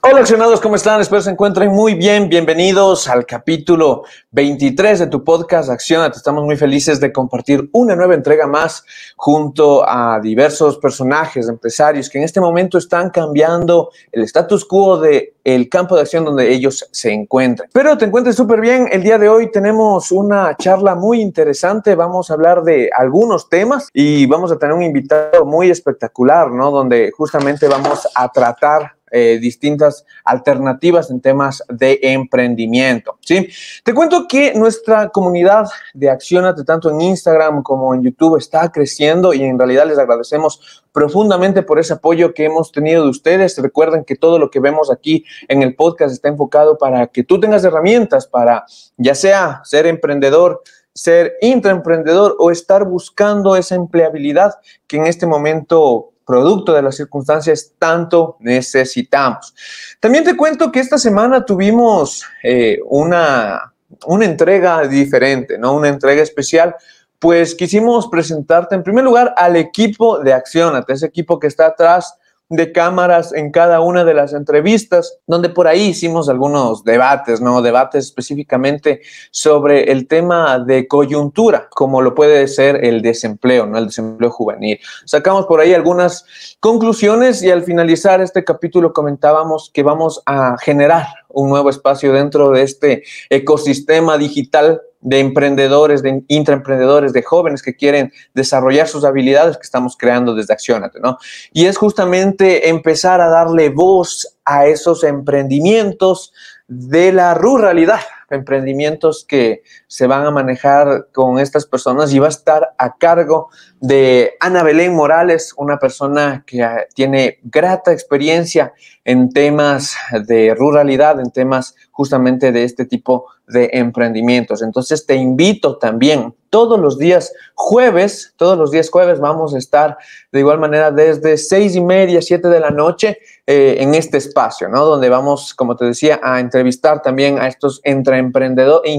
Hola accionados, ¿cómo están? Espero se encuentren muy bien. Bienvenidos al capítulo 23 de tu podcast Accionate. Estamos muy felices de compartir una nueva entrega más junto a diversos personajes, empresarios que en este momento están cambiando el status quo de el campo de acción donde ellos se encuentran. Pero te encuentres súper bien. El día de hoy tenemos una charla muy interesante. Vamos a hablar de algunos temas y vamos a tener un invitado muy espectacular, ¿no? Donde justamente vamos a tratar eh, distintas alternativas en temas de emprendimiento. ¿sí? Te cuento que nuestra comunidad de Accionate, tanto en Instagram como en YouTube, está creciendo y en realidad les agradecemos profundamente por ese apoyo que hemos tenido de ustedes. Recuerden que todo lo que vemos aquí en el podcast está enfocado para que tú tengas herramientas para ya sea ser emprendedor, ser intraemprendedor o estar buscando esa empleabilidad que en este momento producto de las circunstancias, tanto necesitamos. También te cuento que esta semana tuvimos eh, una, una entrega diferente, ¿no? Una entrega especial pues quisimos presentarte en primer lugar al equipo de Accionate, ese equipo que está atrás de cámaras en cada una de las entrevistas, donde por ahí hicimos algunos debates, ¿no? Debates específicamente sobre el tema de coyuntura, como lo puede ser el desempleo, ¿no? El desempleo juvenil. Sacamos por ahí algunas conclusiones y al finalizar este capítulo comentábamos que vamos a generar un nuevo espacio dentro de este ecosistema digital de emprendedores, de intraemprendedores, de jóvenes que quieren desarrollar sus habilidades que estamos creando desde Accionate, ¿no? Y es justamente empezar a darle voz a esos emprendimientos de la ruralidad, emprendimientos que se van a manejar con estas personas. Y va a estar a cargo de Ana Belén Morales, una persona que ah, tiene grata experiencia en temas de ruralidad, en temas justamente de este tipo de emprendimientos. Entonces te invito también todos los días jueves, todos los días jueves vamos a estar de igual manera desde seis y media, siete de la noche eh, en este espacio, ¿no? Donde vamos, como te decía, a entrevistar también a estos emprendedores,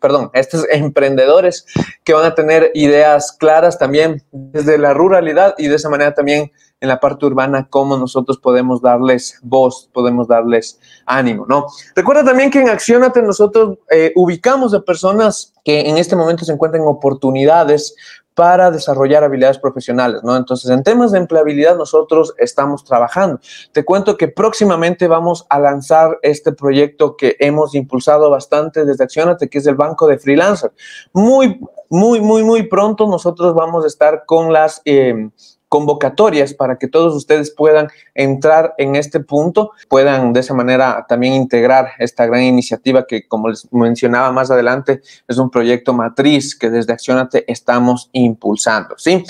perdón, a estos emprendedores que van a tener ideas claras también desde la ruralidad y de esa manera también en la parte urbana, cómo nosotros podemos darles voz, podemos darles ánimo, ¿no? Recuerda también que en Accionate nosotros eh, ubicamos a personas que en este momento se encuentran en oportunidades para desarrollar habilidades profesionales, ¿no? Entonces, en temas de empleabilidad nosotros estamos trabajando. Te cuento que próximamente vamos a lanzar este proyecto que hemos impulsado bastante desde Accionate, que es el banco de freelancer. Muy, muy, muy, muy pronto nosotros vamos a estar con las... Eh, convocatorias para que todos ustedes puedan entrar en este punto, puedan de esa manera también integrar esta gran iniciativa que, como les mencionaba más adelante, es un proyecto matriz que desde Accionate estamos impulsando. ¿sí?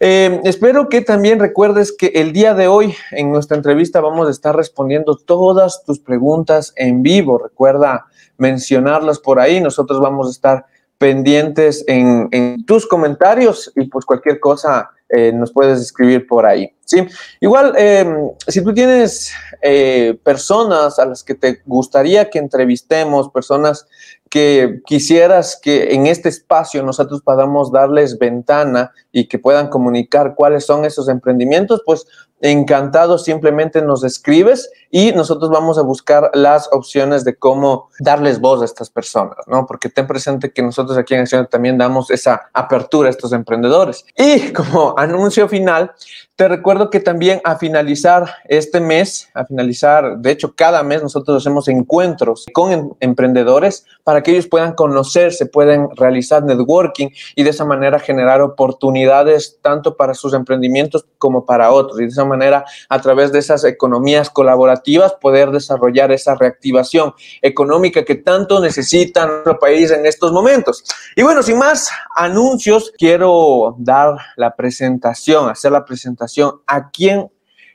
Eh, espero que también recuerdes que el día de hoy en nuestra entrevista vamos a estar respondiendo todas tus preguntas en vivo. Recuerda mencionarlas por ahí. Nosotros vamos a estar pendientes en, en tus comentarios y pues cualquier cosa eh, nos puedes escribir por ahí. ¿sí? Igual, em, si tú tienes eh, personas a las que te gustaría que entrevistemos, personas que quisieras que en este espacio nosotros podamos darles ventana y que puedan comunicar cuáles son esos emprendimientos, pues encantado, simplemente nos escribes y nosotros vamos a buscar las opciones de cómo darles voz a estas personas, ¿no? Porque ten presente que nosotros aquí en Acción también damos esa apertura a estos emprendedores. Y como anuncio final, te recuerdo que también a finalizar este mes, a finalizar, de hecho, cada mes nosotros hacemos encuentros con em, emprendedores para que ellos puedan conocerse, puedan realizar networking y de esa manera generar oportunidades tanto para sus emprendimientos como para otros. Y de esa manera, a través de esas economías colaborativas, poder desarrollar esa reactivación económica que tanto necesita nuestro país en estos momentos. Y bueno, sin más anuncios, quiero dar la presentación, hacer la presentación a quién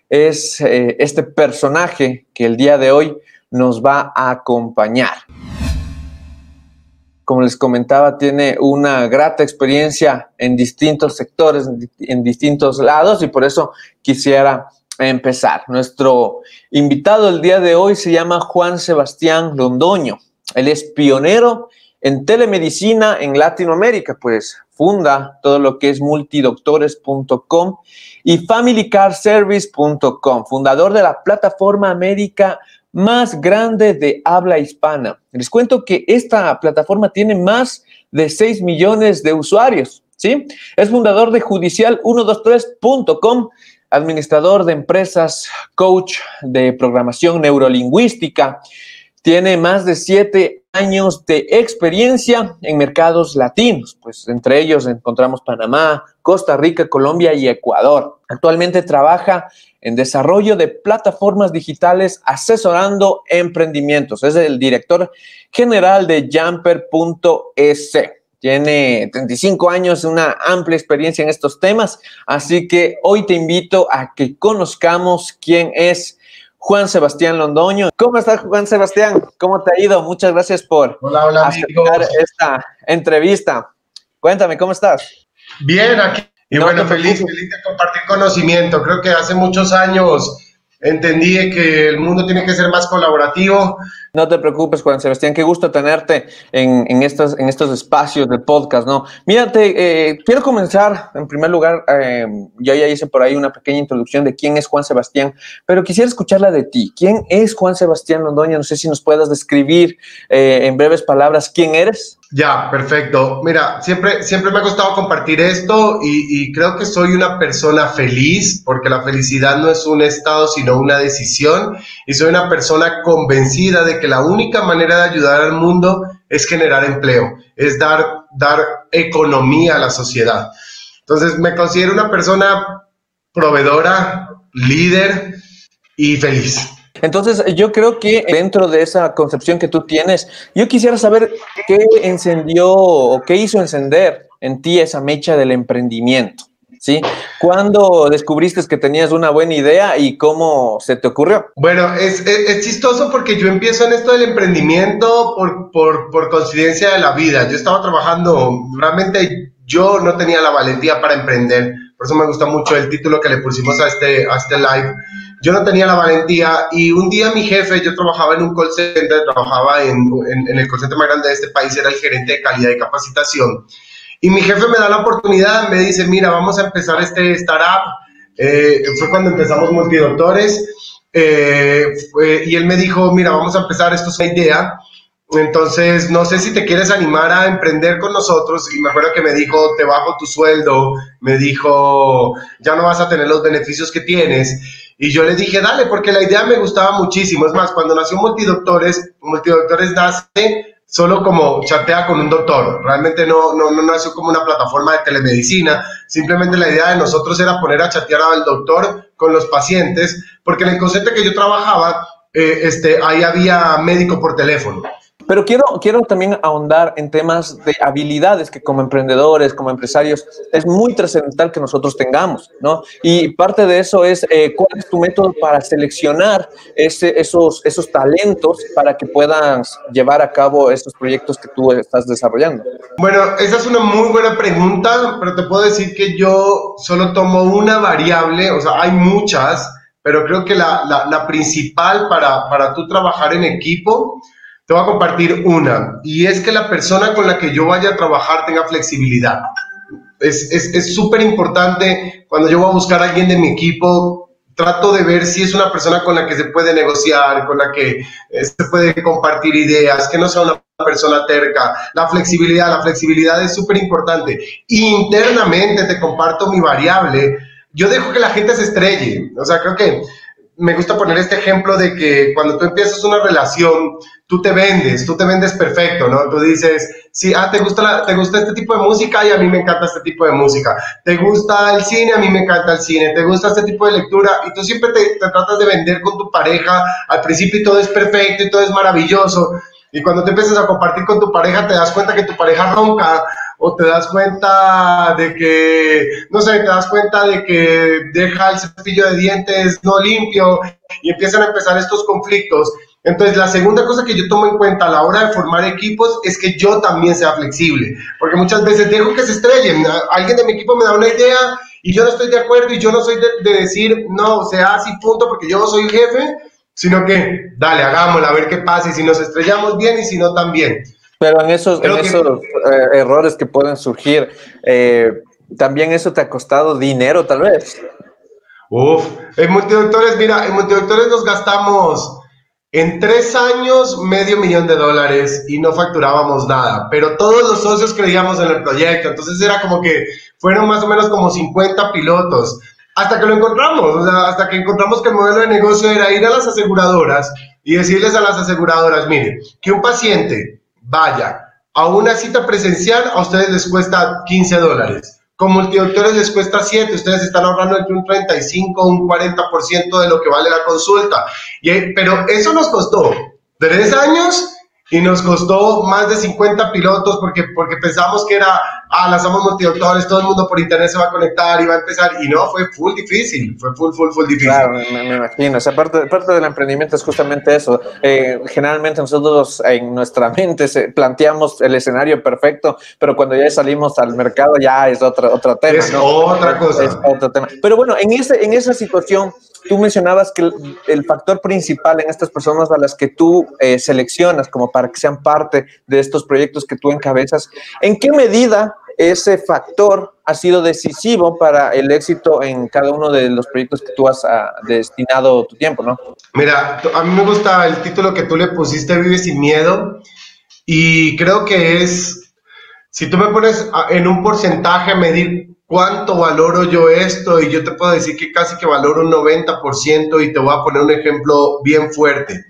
es eh, este personaje que el día de hoy nos va a acompañar. Como les comentaba, tiene una grata experiencia en distintos sectores, en distintos lados y por eso quisiera empezar. Nuestro invitado el día de hoy se llama Juan Sebastián Londoño. Él es pionero en telemedicina en Latinoamérica, pues funda todo lo que es multidoctores.com y familycarservice.com, fundador de la plataforma médica más grande de habla hispana. Les cuento que esta plataforma tiene más de 6 millones de usuarios, ¿sí? Es fundador de judicial123.com, administrador de empresas, coach de programación neurolingüística. Tiene más de siete años de experiencia en mercados latinos, pues entre ellos encontramos Panamá, Costa Rica, Colombia y Ecuador. Actualmente trabaja en desarrollo de plataformas digitales asesorando emprendimientos. Es el director general de Jumper.es. Tiene 35 años, una amplia experiencia en estos temas, así que hoy te invito a que conozcamos quién es Juan Sebastián Londoño. ¿Cómo estás, Juan Sebastián? ¿Cómo te ha ido? Muchas gracias por aceptar esta entrevista. Cuéntame, ¿cómo estás? Bien, aquí. Y bueno, feliz, feliz de compartir conocimiento. Creo que hace muchos años entendí que el mundo tiene que ser más colaborativo. No te preocupes, Juan Sebastián, qué gusto tenerte en, estos, espacios de podcast, ¿no? Mírate, eh, quiero comenzar, en primer lugar, eh, yo ya hice por ahí una pequeña introducción de quién es Juan Sebastián, pero quisiera escucharla de ti. ¿Quién es Juan Sebastián Londoña? No sé si nos puedas describir eh, en breves palabras quién eres. Ya, perfecto. Mira, siempre, siempre me ha gustado compartir esto y, creo que soy una persona feliz porque la felicidad no es un estado sino una decisión y soy una persona convencida de que la única manera de ayudar al mundo es generar empleo, es dar, dar economía a la sociedad. Entonces me considero una persona proveedora, líder y feliz. Entonces, yo creo que dentro de esa concepción que tú tienes, yo quisiera saber qué encendió o qué hizo encender en ti esa mecha del emprendimiento. ¿Sí? ¿Cuándo descubriste que tenías una buena idea y cómo se te ocurrió? Bueno, es, es, chistoso porque yo empiezo en esto del emprendimiento por, por, por coincidencia de la vida. Yo estaba trabajando, realmente yo no tenía la valentía para emprender. Por eso me gusta mucho el título que le pusimos a este, a este live yo no tenía la valentía y un día mi jefe, yo trabajaba en un call center, trabajaba en, en, el call center más grande de este país, era el gerente de calidad y capacitación. Y mi jefe me da la oportunidad, me dice, mira, vamos a empezar este startup. Eh, fue cuando empezamos Multidoctores. Eh, y él me dijo, mira, vamos a empezar, esto es una idea. Entonces, no sé si te quieres animar a emprender con nosotros. Y me acuerdo que me dijo, te bajo tu sueldo. Me dijo, ya no vas a tener los beneficios que tienes. Y yo le dije, dale, porque la idea me gustaba muchísimo. Es más, cuando nació Multidoctores, Multidoctores nace solo como chatea con un doctor. Realmente no, no, no nació como una plataforma de telemedicina. Simplemente la idea de nosotros era poner a chatear al doctor con los pacientes, porque en el concepto que yo trabajaba, eh, este, ahí había médico por teléfono. Pero quiero, quiero también ahondar en temas de habilidades que como emprendedores, como empresarios, es muy trascendental que nosotros tengamos, ¿no? Y parte de eso es eh, cuál es tu método para seleccionar ese, esos, esos talentos para que puedas llevar a cabo esos proyectos que tú estás desarrollando. Bueno, esa es una muy buena pregunta, pero te puedo decir que yo solo tomo una variable, o sea, hay muchas, pero creo que la, la, la principal para, para tú trabajar en equipo, te voy a compartir una, y es que la persona con la que yo vaya a trabajar tenga flexibilidad. Es súper es, importante cuando yo voy a buscar a alguien de mi equipo, trato de ver si es una persona con la que se puede negociar, con la que eh, se puede compartir ideas, que no sea una persona terca. La flexibilidad, la flexibilidad es súper importante. Internamente te comparto mi variable. Yo dejo que la gente se estrelle. O sea, creo que me gusta poner este ejemplo de que cuando tú empiezas una relación, tú te vendes, tú te vendes perfecto, ¿no? Tú dices, sí, ah, ¿te gusta, te gusta este tipo de música y a mí me encanta este tipo de música. ¿Te gusta el cine? A mí me encanta el cine. ¿Te gusta este tipo de lectura? Y tú siempre te, tratas de vender con tu pareja. Al principio todo es perfecto y todo es maravilloso. Y cuando te empiezas a compartir con tu pareja, te das cuenta que tu pareja ronca o te das cuenta de que, no sé, te das cuenta de que deja el cepillo de dientes no limpio y empiezan a empezar estos conflictos. Entonces, la segunda cosa que yo tomo en cuenta a la hora de formar equipos es que yo también sea flexible, porque muchas veces dejo que se estrellen. Alguien de mi equipo me da una idea y yo no estoy de acuerdo y yo no soy de, decir, no, sea así, punto, porque yo soy jefe, sino que, dale, hagámoslo, a ver qué pasa y si nos estrellamos bien y si no también. Pero en esos, en esos eh, errores que pueden surgir, eh, también eso te ha costado dinero, tal vez. Uf, en multidoctores, mira, en multidoctores nos gastamos en tres años medio millón de dólares y no facturábamos nada, pero todos los socios creíamos en el proyecto, entonces era como que fueron más o menos como 50 pilotos, hasta que lo encontramos, o sea, hasta que encontramos que el modelo de negocio era ir a las aseguradoras y decirles a las aseguradoras, mire, que un paciente vaya a una cita presencial a ustedes les cuesta 15 dólares con multidoctores les cuesta 7, ustedes están ahorrando entre un 35 o un 40% de lo que vale la consulta. Y, pero eso nos costó tres años y nos costó más de 50 pilotos porque, porque pensamos que era, ah, lanzamos multidoctores, todo el mundo por internet se va a conectar y va a empezar, y no, fue full difícil, fue full, full, full difícil. Claro, me, imagino, esa parte, parte del emprendimiento es justamente eso. Eh, generalmente nosotros en nuestra mente planteamos el escenario perfecto, pero cuando ya salimos al mercado ya es otro, otro tema. Es otra cosa. Es otro tema. Pero bueno, en, ese, en esa situación, tú mencionabas que el, factor principal en estas personas a las que tú eh, seleccionas como para que sean parte de estos proyectos que tú encabezas, ¿en qué medida ese factor ha sido decisivo para el éxito en cada uno de los proyectos que tú has ah, destinado tu tiempo, ¿no? Mira, a mí me gusta el título que tú le pusiste, Vive sin miedo, y creo que es, si tú me pones en un porcentaje a medir cuánto valoro yo esto y yo te puedo decir que casi que valoro un 90% y te voy a poner un ejemplo bien fuerte.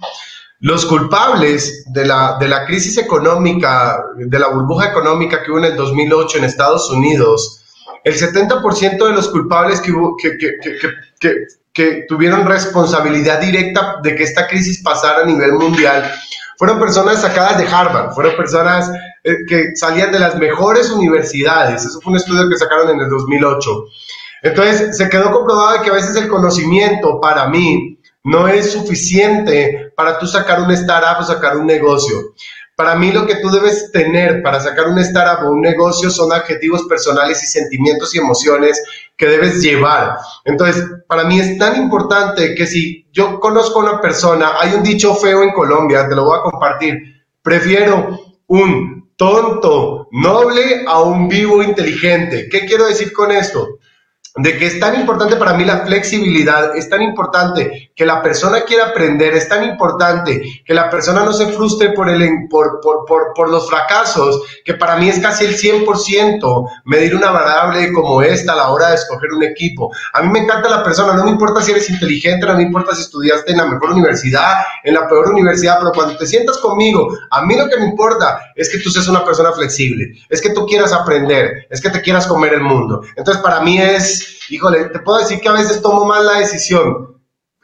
Los culpables de la, de la crisis económica, de la burbuja económica que hubo en el 2008 en Estados Unidos, el 70% de los culpables que, que, que, que, que tuvieron responsabilidad directa de que esta crisis pasara a nivel mundial fueron personas sacadas de Harvard, fueron personas eh, que salían de las mejores universidades. Eso fue un estudio que sacaron en el 2008. Entonces, se quedó comprobado que a veces el conocimiento para mí no es suficiente para tú sacar un startup o sacar un negocio. Para mí lo que tú debes tener para sacar un startup o un negocio son adjetivos personales y sentimientos y emociones que debes llevar. Entonces, para mí es tan importante que si yo conozco a una persona, hay un dicho feo en Colombia, te lo voy a compartir, prefiero un tonto noble a un vivo inteligente. ¿Qué quiero decir con esto? De que es tan importante para mí la flexibilidad, es tan importante que la persona quiera aprender, es tan importante que la persona no se frustre por, el, por, por, por, por los fracasos, que para mí es casi el 100% medir una variable como esta a la hora de escoger un equipo. A mí me encanta la persona, no me importa si eres inteligente, no me importa si estudiaste en la mejor universidad, en la peor universidad, pero cuando te sientas conmigo, a mí lo que me importa es que tú seas una persona flexible, es que tú quieras aprender, es que te quieras comer el mundo. Entonces para mí es híjole, te puedo decir que a veces tomo mal la decisión.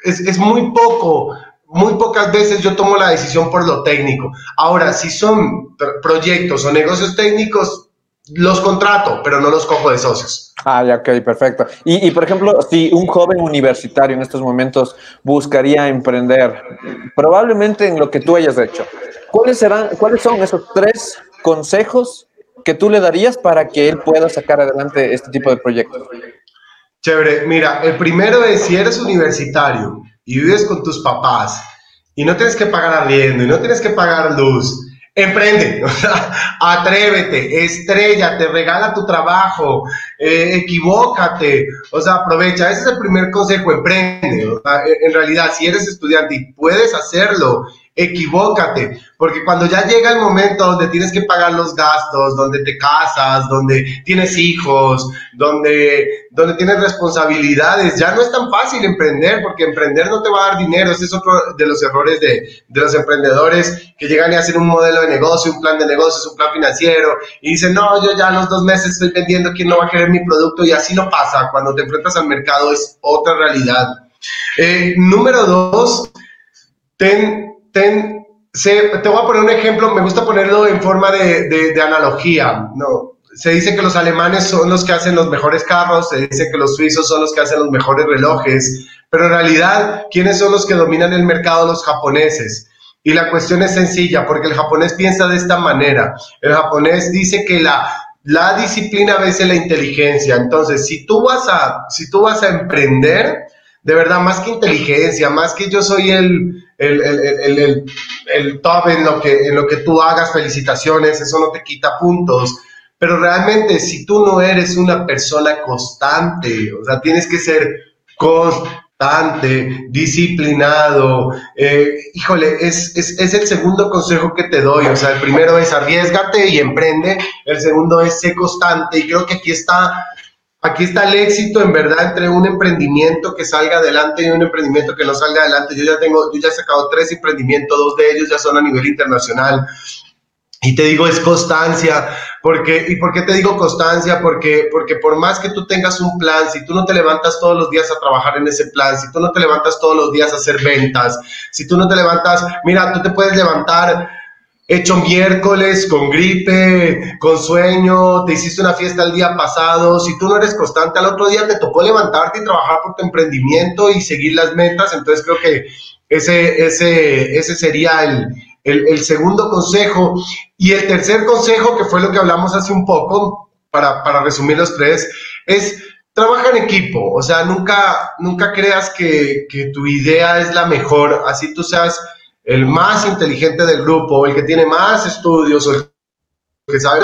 Es, es muy poco, muy pocas veces yo tomo la decisión por lo técnico. Ahora, si son proyectos o negocios técnicos, los contrato, pero no los cojo de socios. Ah, ya, ok, perfecto. Y, y, por ejemplo, si un joven universitario en estos momentos buscaría emprender, probablemente en lo que tú hayas hecho, ¿cuáles, serán, ¿cuáles son esos tres consejos que tú le darías para que él pueda sacar adelante este tipo de proyectos? Chévere, mira, el primero es si eres universitario y vives con tus papás y no tienes que pagar arriendo y no tienes que pagar luz, emprende, o sea, atrévete, estrella, te regala tu trabajo, eh, equivócate, o sea, aprovecha. Ese es el primer consejo, emprende. en realidad, si eres estudiante y puedes hacerlo equivócate, porque cuando ya llega el momento donde tienes que pagar los gastos, donde te casas, donde tienes hijos, donde, donde tienes responsabilidades, ya no es tan fácil emprender, porque emprender no te va a dar dinero, ese es otro de los errores de, de los emprendedores que llegan a hacer un modelo de negocio, un plan de negocios, un plan financiero, y dicen, no, yo ya los dos meses estoy vendiendo, ¿quién no va a querer mi producto? Y así no pasa, cuando te enfrentas al mercado es otra realidad. Eh, número dos, ten ten, te voy a poner un ejemplo, me gusta ponerlo en forma de, analogía, ¿no? Se dice que los alemanes son los que hacen los mejores carros, se dice que los suizos son los que hacen los mejores relojes, pero en realidad, ¿quiénes son los que dominan el mercado? Los japoneses. Y la cuestión es sencilla, porque el japonés piensa de esta manera. El japonés dice que la, la disciplina vence la inteligencia. Entonces, si tú vas a, si tú vas a emprender, de verdad, más que inteligencia, más que yo soy el, el, el, el, el top en lo, que, en lo que tú hagas, felicitaciones, eso no te quita puntos. Pero realmente, si tú no eres una persona constante, o sea, tienes que ser constante disciplinado. Eh, híjole, es, es, es, el segundo consejo que te doy. O sea, el primero es arriesgate y emprende. El segundo es sé constante. Y creo que aquí está, aquí está el éxito en verdad entre un emprendimiento que salga adelante y un emprendimiento que no salga adelante. Yo ya tengo, yo ya he sacado tres emprendimientos, dos de ellos ya son a nivel internacional. Y te digo, es constancia, porque, ¿y por qué te digo constancia? Porque, porque por más que tú tengas un plan, si tú no te levantas todos los días a trabajar en ese plan, si tú no te levantas todos los días a hacer ventas, si tú no te levantas, mira, tú te puedes levantar hecho miércoles, con gripe, con sueño, te hiciste una fiesta el día pasado, si tú no eres constante, al otro día te tocó levantarte y trabajar por tu emprendimiento y seguir las metas, entonces creo que ese, ese, ese sería el el, segundo consejo. Y el tercer consejo, que fue lo que hablamos hace un poco, para, para resumir los tres, es trabaja en equipo. O sea, nunca, nunca creas que, que tu idea es la mejor, así tú seas el más inteligente del grupo, el que tiene más estudios, el que sabe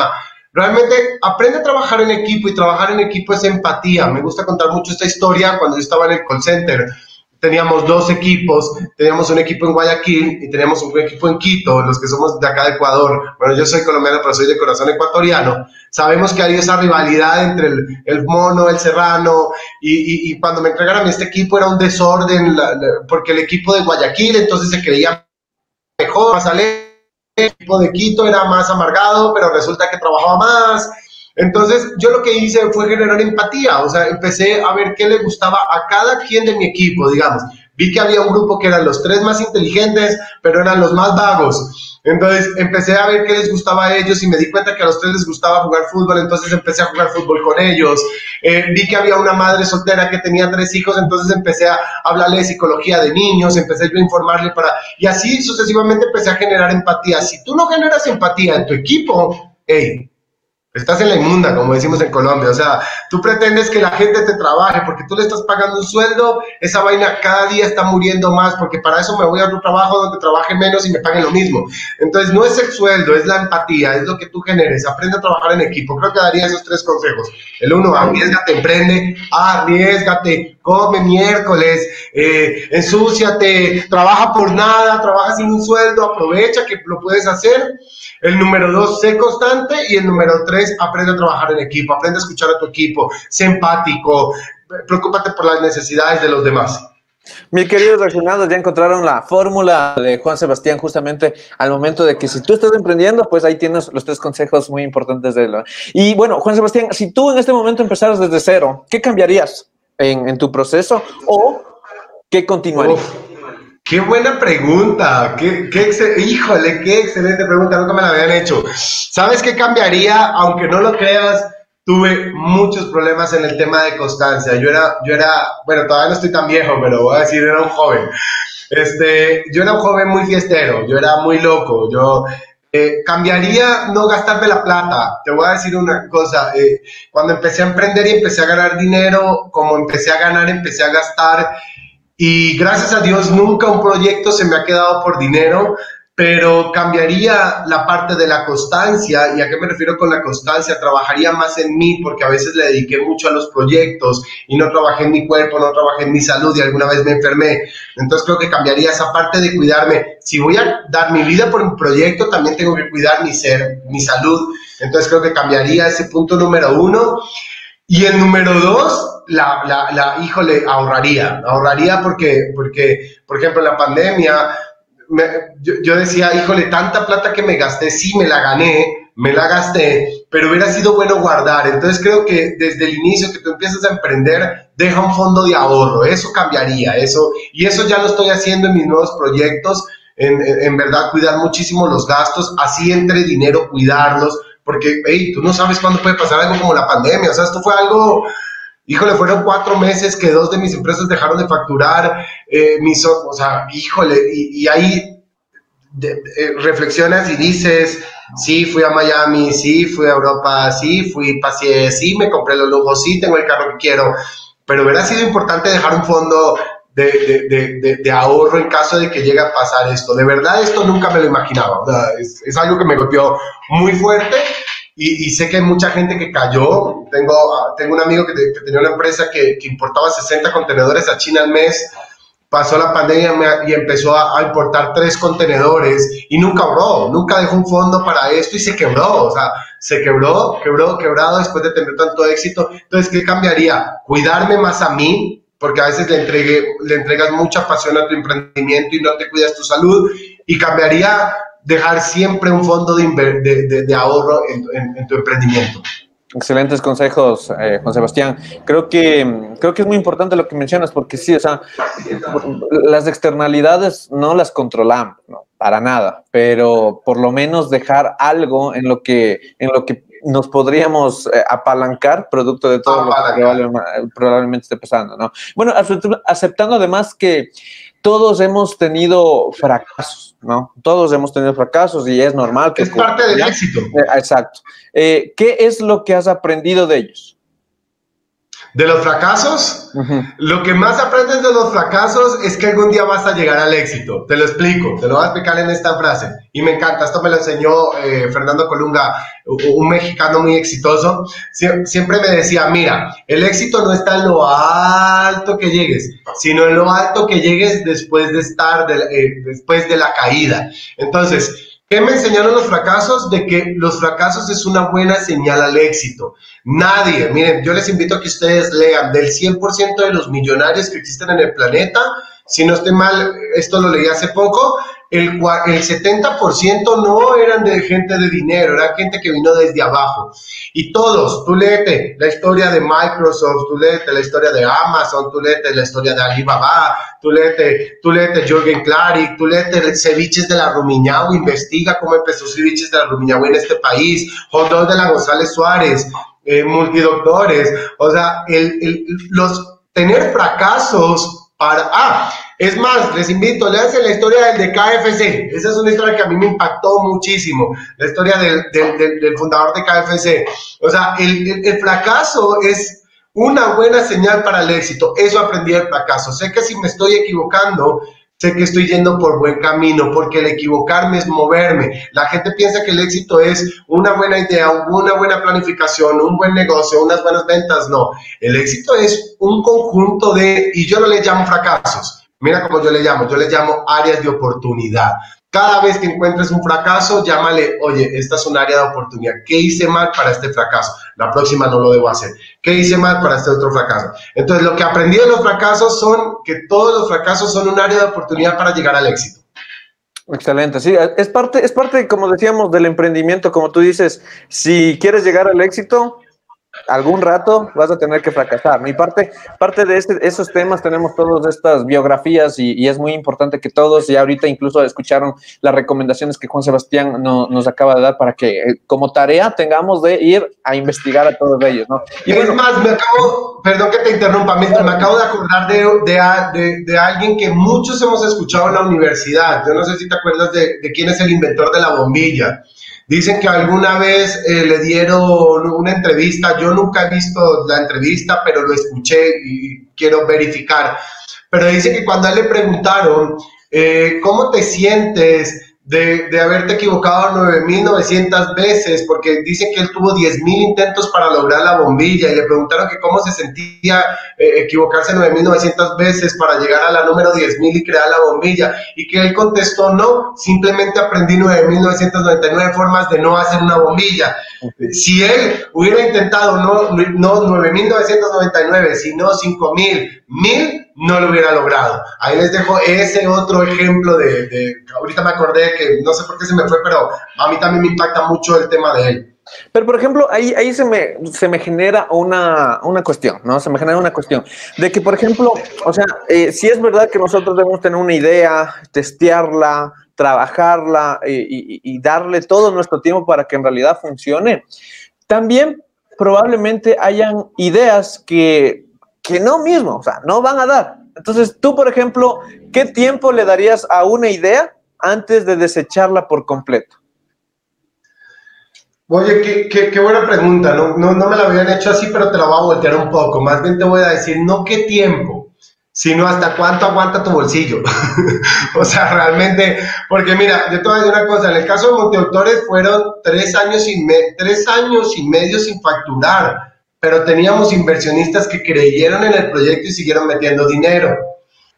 Realmente aprende a trabajar en equipo y trabajar en equipo es empatía. Me gusta contar mucho esta historia cuando yo estaba en el call center teníamos dos equipos, teníamos un equipo en Guayaquil y teníamos un equipo en Quito, los que somos de acá de Ecuador. Bueno, yo soy colombiano, pero soy de corazón ecuatoriano. Sabemos que hay esa rivalidad entre el, el mono, el serrano, y, y, cuando me entregaron a este equipo era un desorden, porque el equipo de Guayaquil entonces se creía mejor, más alegre, el equipo de Quito era más amargado, pero resulta que trabajaba más entonces, yo lo que hice fue generar empatía, o sea, empecé a ver qué le gustaba a cada quien de mi equipo, digamos. Vi que había un grupo que eran los tres más inteligentes, pero eran los más vagos. Entonces empecé a ver qué les gustaba a ellos y me di cuenta que a los tres les gustaba jugar fútbol, entonces empecé a jugar fútbol con ellos. Eh, vi que había una madre soltera que tenía tres hijos, entonces empecé a hablarle de psicología de niños, empecé a informarle para... Y así sucesivamente empecé a generar empatía. Si tú no generas empatía en tu equipo, hey, Estás en la inmunda, como decimos en Colombia. O sea, tú pretendes que la gente te trabaje porque tú le estás pagando un sueldo, esa vaina cada día está muriendo más porque para eso me voy a otro trabajo donde trabaje menos y me paguen lo mismo. Entonces, no es el sueldo, es la empatía, es lo que tú generes. Aprende a trabajar en equipo. Creo que daría esos tres consejos. El uno, arriesgate, emprende, arriesgate, come miércoles, eh, ensúciate, trabaja por nada, trabaja sin un sueldo, aprovecha que lo puedes hacer. El número dos, sé constante. Y el número tres, aprende a trabajar en equipo, aprende a escuchar a tu equipo, sé empático, preocúpate por las necesidades de los demás. Mis queridos reaccionados, ya encontraron la fórmula de Juan Sebastián justamente al momento de que si tú estás emprendiendo, pues ahí tienes los tres consejos muy importantes de él. Y bueno, Juan Sebastián, si tú en este momento empezaras desde cero, ¿qué cambiarías en, tu proceso o qué continuarías? Qué buena pregunta, qué, qué híjole, qué excelente pregunta, nunca me la habían hecho. ¿Sabes qué cambiaría? Aunque no lo creas, tuve muchos problemas en el tema de constancia. Yo era, yo era, bueno, todavía no estoy tan viejo, pero voy a decir, era un joven. Este, yo era un joven muy fiestero, yo era muy loco, yo eh, cambiaría no gastarme la plata. Te voy a decir una cosa, eh, cuando empecé a emprender y empecé a ganar dinero, como empecé a ganar, empecé a gastar y gracias a Dios nunca un proyecto se me ha quedado por dinero, pero cambiaría la parte de la constancia. ¿Y a qué me refiero con la constancia? Trabajaría más en mí porque a veces le dediqué mucho a los proyectos y no trabajé en mi cuerpo, no trabajé en mi salud y alguna vez me enfermé. Entonces creo que cambiaría esa parte de cuidarme. Si voy a dar mi vida por un proyecto, también tengo que cuidar mi ser, mi salud. Entonces creo que cambiaría ese punto número uno. Y el número dos, la, la, la, híjole, ahorraría, ahorraría porque, porque, por ejemplo, la pandemia, yo, yo, decía, híjole, tanta plata que me gasté, sí, me la gané, me la gasté, pero hubiera sido bueno guardar. Entonces creo que desde el inicio que tú empiezas a emprender, deja un fondo de ahorro, eso cambiaría, eso, y eso ya lo estoy haciendo en mis nuevos proyectos, en, en verdad cuidar muchísimo los gastos, así entre dinero, cuidarlos porque, hey, tú no sabes cuándo puede pasar algo como la pandemia, o sea, esto fue algo, híjole, fueron cuatro meses que dos de mis empresas dejaron de facturar, eh, mis, o sea, híjole, y, ahí reflexionas y dices, sí, fui a Miami, sí, fui a Europa, sí, fui, pasé, sí, me compré los lujos, sí, tengo el carro que quiero, pero hubiera sido importante dejar un fondo de, ahorro en caso de que llegue a pasar esto. De verdad, esto nunca me lo imaginaba. es, algo que me golpeó muy fuerte y, sé que hay mucha gente que cayó. Tengo, ah, tengo un amigo que, tenía una empresa que, que, importaba 60 contenedores a China al mes. Pasó la pandemia y empezó a, importar tres contenedores y nunca ahorró, nunca dejó un fondo para esto y se quebró. O sea, se quebró, quebró, quebrado después de tener tanto éxito. Entonces, ¿qué cambiaría? Cuidarme más a mí, porque a veces le, entregué, le entregas mucha pasión a tu emprendimiento y no te cuidas tu salud. Y cambiaría dejar siempre un fondo de, ahorro en, tu emprendimiento. Excelentes consejos, eh, Juan Sebastián. Creo que, creo que es muy importante lo que mencionas, porque sí, o sea, las externalidades no las controlamos, para nada, pero por lo menos dejar algo en lo que, en lo que nos podríamos eh, apalancar producto de todo lo que probablemente, esté pasando, ¿no? Bueno, aceptando además que todos hemos tenido fracasos, ¿no? Todos hemos tenido fracasos y es normal. Que es parte del éxito. Eh, exacto. Eh, ¿Qué es lo que has aprendido de ellos? De los fracasos, lo que más aprendes de los fracasos es que algún día vas a llegar al éxito. Te lo explico, te lo voy a explicar en esta frase. Y me encanta, esto me lo enseñó eh, Fernando Colunga, un mexicano muy exitoso. siempre me decía, mira, el éxito no está en lo alto que llegues, sino en lo alto que llegues después de estar, eh, después de la caída. Entonces, ¿Qué me enseñaron los fracasos? De que los fracasos es una buena señal al éxito. Nadie, miren, yo les invito a que ustedes lean del 100% de los millonarios que existen en el planeta, si no estoy mal, esto lo leí hace poco, el, el 70% no eran de gente de dinero, era gente que vino desde abajo. Y todos, tú léete la historia de Microsoft, tú léete la historia de Amazon, tú léete la historia de Alibaba, tú léete, tú léete Jürgen Klarik, tú léete Ceviches de la Rumiñahui, investiga cómo empezó Ceviches de la Rumiñahui en este país, Jodón de la González Suárez, eh, o sea, el, el, los tener fracasos para... Ah, es más, les invito, léanse la historia del de KFC. Esa es una historia que a mí me impactó muchísimo. La historia del, del, del, fundador de KFC. O sea, el, el, fracaso es una buena señal para el éxito. Eso aprendí del fracaso. Sé que si me estoy equivocando, sé que estoy yendo por buen camino, porque el equivocarme es moverme. La gente piensa que el éxito es una buena idea, una buena planificación, un buen negocio, unas buenas ventas. No, el éxito es un conjunto de, y yo no le llamo fracasos, Mira cómo yo le llamo, yo le llamo áreas de oportunidad. Cada vez que encuentres un fracaso, llámale, oye, esta es un área de oportunidad. ¿Qué hice mal para este fracaso? La próxima no lo debo hacer. ¿Qué hice mal para este otro fracaso? Entonces, lo que aprendí de los fracasos son que todos los fracasos son un área de oportunidad para llegar al éxito. Excelente, sí, es parte, es parte, como decíamos, del emprendimiento, como tú dices, si quieres llegar al éxito, algún rato vas a tener que fracasar. Mi parte, parte de este, esos temas tenemos todas estas biografías y, es muy importante que todos, y ahorita incluso escucharon las recomendaciones que Juan Sebastián nos acaba de dar para que eh, como tarea tengamos de ir a investigar a todos ellos, ¿no? Y es más, me acabo, perdón que te interrumpa, me, me acabo de acordar de, de, de, alguien que muchos hemos escuchado en la universidad. Yo no sé si te acuerdas de, de quién es el inventor de la bombilla. Dicen que alguna vez eh, le dieron una entrevista, yo nunca he visto la entrevista, pero lo escuché y quiero verificar. Pero dice que cuando le preguntaron, eh, ¿cómo te sientes? De, de haberte equivocado 9.900 veces, porque dice que él tuvo 10.000 intentos para lograr la bombilla y le preguntaron que cómo se sentía eh, equivocarse 9.900 veces para llegar a la número 10.000 y crear la bombilla, y que él contestó, no, simplemente aprendí 9.999 formas de no hacer una bombilla. Si él hubiera intentado no, no 9.999, sino 5.000, 1.000, no lo hubiera logrado. Ahí les dejo ese otro ejemplo de, de, ahorita me acordé que no sé por qué se me fue, pero a mí también me impacta mucho el tema de él. Pero, por ejemplo, ahí, ahí se, me, se me genera una, una cuestión, ¿no? Se me genera una cuestión de que, por ejemplo, o sea, eh, si es verdad que nosotros debemos tener una idea, testearla, trabajarla eh, y, y darle todo nuestro tiempo para que en realidad funcione, también probablemente hayan ideas que que no mismo, o sea, no van a dar. Entonces, tú, por ejemplo, ¿qué tiempo le darías a una idea antes de desecharla por completo? Oye, qué, buena pregunta. No, no, me la habían hecho así, pero te la voy a voltear un poco. Más bien te voy a decir, no qué tiempo, sino hasta cuánto aguanta tu bolsillo. o sea, realmente, porque mira, yo te voy a decir una cosa. En el caso de Monteautores fueron tres años, y tres años y medio sin facturar, pero teníamos inversionistas que creyeron en el proyecto y siguieron metiendo dinero.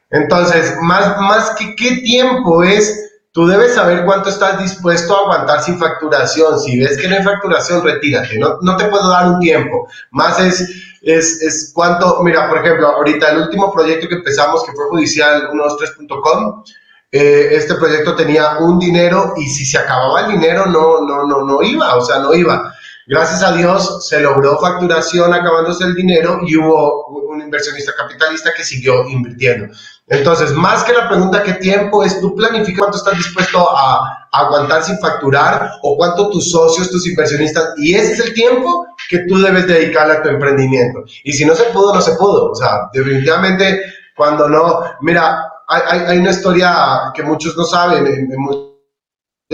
Entonces, más, más que qué tiempo es Tú debes saber cuánto estás dispuesto a aguantar sin facturación. Si ves que no hay facturación, retírate. No, no te puedo dar un tiempo. Más es, es, es cuánto, mira, por ejemplo, ahorita el último proyecto que empezamos, que fue judicial 123.com, eh, este proyecto tenía un dinero y si se acababa el dinero no, no, no, no iba, o sea, no iba. Gracias a Dios se logró facturación acabándose el dinero y hubo un inversionista capitalista que siguió invirtiendo. Entonces, más que la pregunta qué tiempo es, tú planifica cuánto estás dispuesto a, aguantar sin facturar o cuánto tus socios, tus inversionistas, y ese es el tiempo que tú debes dedicarle a tu emprendimiento. Y si no se pudo, no se pudo. O sea, definitivamente cuando no, mira, hay, una historia que muchos no saben,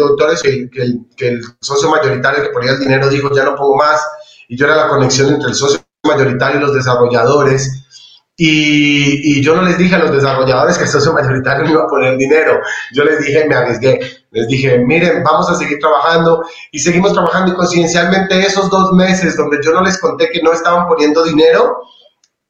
autores, que, que, el, que el socio mayoritario que ponía el dinero dijo, ya no pongo más, y yo era la conexión entre el socio mayoritario y los desarrolladores y, yo no les dije a los desarrolladores que el socio mayoritario no iba a poner dinero. Yo les dije, me arriesgué. Les dije, miren, vamos a seguir trabajando. Y seguimos trabajando y coincidencialmente esos dos meses donde yo no les conté que no estaban poniendo dinero,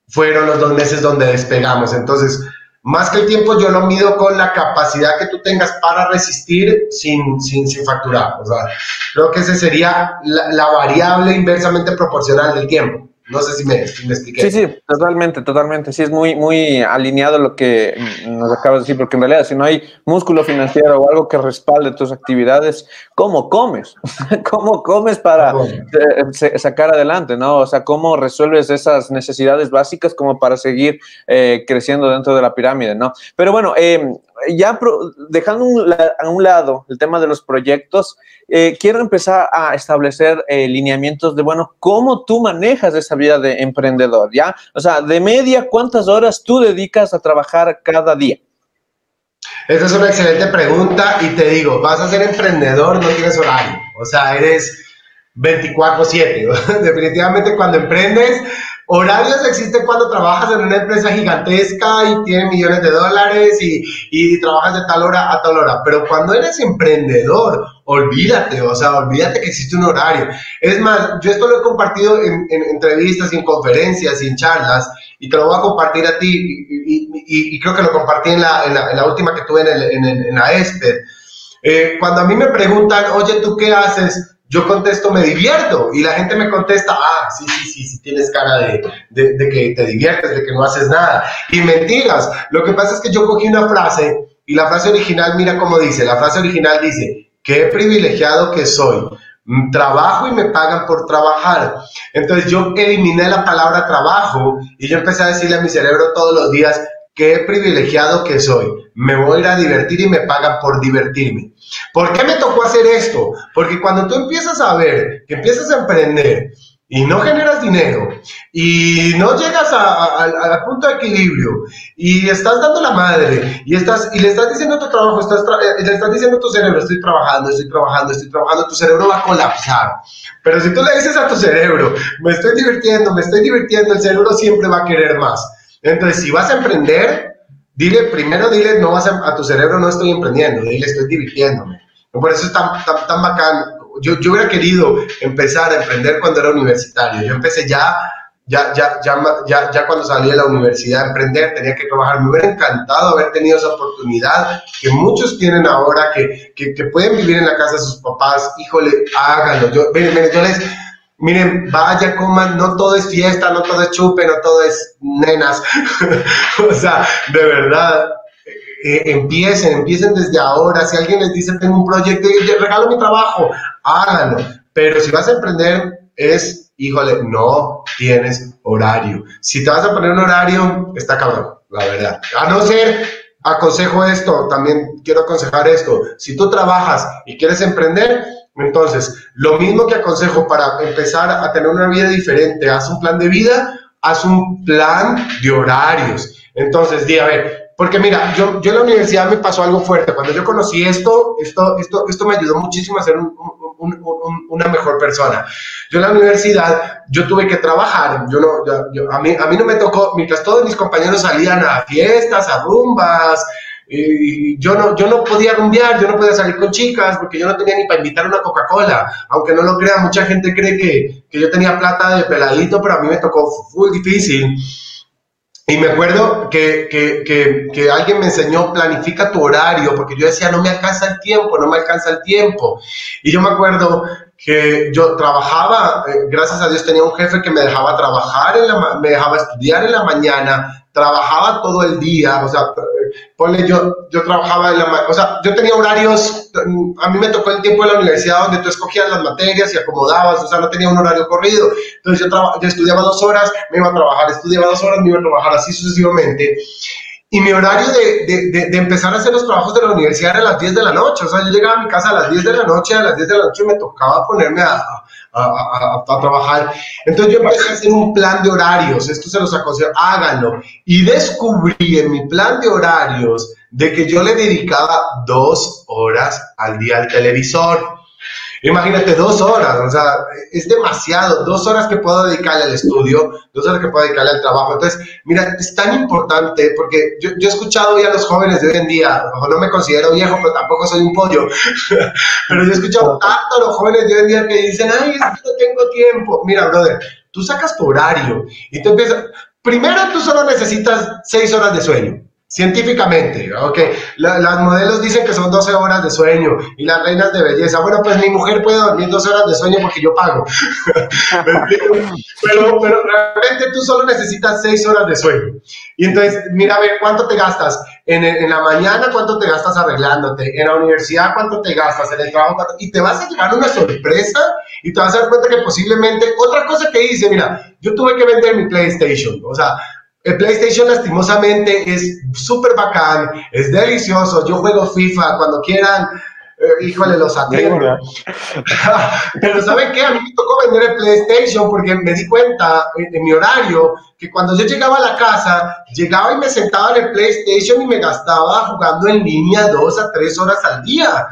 fueron los dos meses donde despegamos. Entonces, más que el tiempo, yo lo mido con la capacidad que tú tengas para resistir sin, sin, sin facturar. O sea, creo que esa sería la, la variable inversamente proporcional del tiempo. No sé si me, expliqué. Sí, sí, totalmente, totalmente. Sí, es muy, muy alineado lo que nos acabas de decir, porque en realidad si no hay músculo financiero o algo que respalde tus actividades, ¿cómo comes? ¿Cómo comes para eh, sacar adelante, no? O sea, ¿cómo resuelves esas necesidades básicas como para seguir eh, creciendo dentro de la pirámide, no? Pero bueno, eh, ya dejando a un lado el tema de los proyectos, eh, quiero empezar a establecer eh, lineamientos de, bueno, cómo tú manejas esa vida de emprendedor, ¿ya? O sea, de media, ¿cuántas horas tú dedicas a trabajar cada día? Esa es una excelente pregunta y te digo, vas a ser emprendedor, no tienes horario, o sea, eres 24/7. Definitivamente cuando emprendes, Horarios existen cuando trabajas en una empresa gigantesca y tienes millones de dólares y, y, trabajas de tal hora a tal hora. Pero cuando eres emprendedor, olvídate, o sea, olvídate que existe un horario. Es más, yo esto lo he compartido en, en entrevistas, en conferencias en charlas y te lo voy a compartir a ti y, creo que lo compartí en la, en la, en la última que tuve en, el, en, en la ESPED. Eh, cuando a mí me preguntan, oye, ¿tú qué haces? Yo contesto, me divierto. Y la gente me contesta, ah, sí, sí, sí, sí, tienes cara de, de, que te diviertes, de que no haces nada. Y mentiras. Lo que pasa es que yo cogí una frase y la frase original, mira cómo dice, la frase original dice, qué privilegiado que soy. Trabajo y me pagan por trabajar. Entonces yo eliminé la palabra trabajo y yo empecé a decirle a mi cerebro todos los días, qué privilegiado que soy. Me voy a ir a divertir y me pagan por divertirme. ¿Por qué me tocó hacer esto? Porque cuando tú empiezas a ver que empiezas a emprender y no generas dinero y no llegas al punto de equilibrio y estás dando la madre y, estás, y le estás diciendo a tu trabajo, estás eh, le estás diciendo a tu cerebro, estoy trabajando, estoy trabajando, estoy trabajando, tu cerebro va a colapsar. Pero si tú le dices a tu cerebro, me estoy divirtiendo, me estoy divirtiendo, el cerebro siempre va a querer más. Entonces, si vas a emprender, dile, primero dile, no vas a, tu cerebro, no estoy emprendiendo, dile, estoy divirtiéndome. Por eso es tan, tan, tan bacán. Yo, yo hubiera querido empezar a emprender cuando era universitario. Yo empecé ya, ya, ya, ya, ya, ya cuando salí de la universidad a emprender, tenía que trabajar. Me hubiera encantado haber tenido esa oportunidad que muchos tienen ahora, que, que, que pueden vivir en la casa de sus papás. Híjole, háganlo. Yo, miren, miren, yo les Miren, vaya, coman, no todo es fiesta, no todo es chupe, no todo es nenas. o sea, de verdad, eh, empiecen, empiecen desde ahora. Si alguien les dice, tengo un proyecto, regalo mi trabajo, háganlo. Pero si vas a emprender, es, híjole, no tienes horario. Si te vas a poner un horario, está cabrón, la verdad. A no ser, aconsejo esto, también quiero aconsejar esto. Si tú trabajas y quieres emprender, entonces, lo mismo que aconsejo para empezar a tener una vida diferente, haz un plan de vida, haz un plan de horarios. Entonces, di, a ver, porque mira, yo, yo en la universidad me pasó algo fuerte. Cuando yo conocí esto, esto, esto, esto me ayudó muchísimo a ser una mejor persona. Yo en la universidad, yo tuve que trabajar. Yo no, a, mí, a mí no me tocó, mientras todos mis compañeros salían a fiestas, a rumbas, y yo no, yo no podía rumbear, yo no podía salir con chicas porque yo no tenía ni para invitar una Coca-Cola. Aunque no lo crea, mucha gente cree que, que, yo tenía plata de peladito, pero a mí me tocó muy difícil. Y me acuerdo que, que, que, que, alguien me enseñó, planifica tu horario, porque yo decía, no me alcanza el tiempo, no me alcanza el tiempo. Y yo me acuerdo que yo trabajaba, eh, gracias a Dios tenía un jefe que me dejaba trabajar, en la, me dejaba estudiar en la mañana, trabajaba todo el día, o sea, ponle yo, yo trabajaba en la, o sea, yo tenía horarios, a mí me tocó el tiempo en la universidad donde tú escogías las materias y acomodabas, o sea, no tenía un horario corrido, entonces yo, yo estudiaba dos horas, me iba a trabajar, estudiaba dos horas, me iba a trabajar así sucesivamente, y mi horario de, de, de, empezar a hacer los trabajos de la universidad era a las 10 de la noche. O sea, yo llegaba a mi casa a las 10 de la noche, a las 10 de la noche me tocaba ponerme a, a, trabajar. Entonces yo empecé a hacer un plan de horarios. Esto se los aconsejo, háganlo. Y descubrí en mi plan de horarios de que yo le dedicaba dos horas al día al televisor. Imagínate, dos horas, o sea, es demasiado, dos horas que puedo dedicarle al estudio, dos horas que puedo dedicarle al trabajo. Entonces, mira, es tan importante porque yo, yo he escuchado hoy a los jóvenes de hoy en día, ojo, no me considero viejo, pero tampoco soy un pollo, pero yo he escuchado tanto a los jóvenes de hoy en día que dicen, ay, es que no tengo tiempo. Mira, brother, tú sacas tu horario y tú empiezas, primero tú solo necesitas seis horas de sueño. Científicamente, ok. las modelos dicen que son 12 horas de sueño y las reinas de belleza. Bueno, pues mi mujer puede dormir 12 horas de sueño porque yo pago. pero, pero realmente tú solo necesitas 6 horas de sueño. Y entonces, mira, a ver, ¿cuánto te gastas? En, en, la mañana, ¿cuánto te gastas arreglándote? En la universidad, ¿cuánto te gastas? En el trabajo, Y te vas a llevar una sorpresa y te vas a dar cuenta que posiblemente, otra cosa que hice, mira, yo tuve que vender mi PlayStation. O sea, el PlayStation lastimosamente es súper bacán, es delicioso. Yo juego FIFA cuando quieran. Eh, híjole, los atiendo. Pero ¿saben qué? A mí me tocó vender el PlayStation porque me di cuenta en, mi horario que cuando yo llegaba a la casa, llegaba y me sentaba en el PlayStation y me gastaba jugando en línea dos a tres horas al día.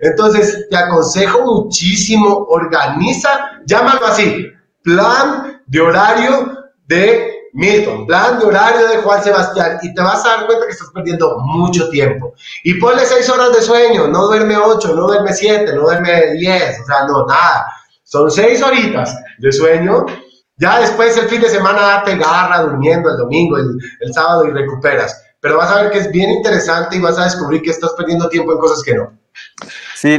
Entonces, te aconsejo muchísimo, organiza, llámalo así, plan de horario de Milton, plan de horario de Juan Sebastián y te vas a dar cuenta que estás perdiendo mucho tiempo. Y ponle seis horas de sueño, no duerme ocho, no duerme siete, no duerme diez, o sea, no, nada. Son seis horitas de sueño. Ya después el fin de semana te agarra durmiendo el domingo, el, el sábado y recuperas. Pero vas a ver que es bien interesante y vas a descubrir que estás perdiendo tiempo en cosas que no. Sí,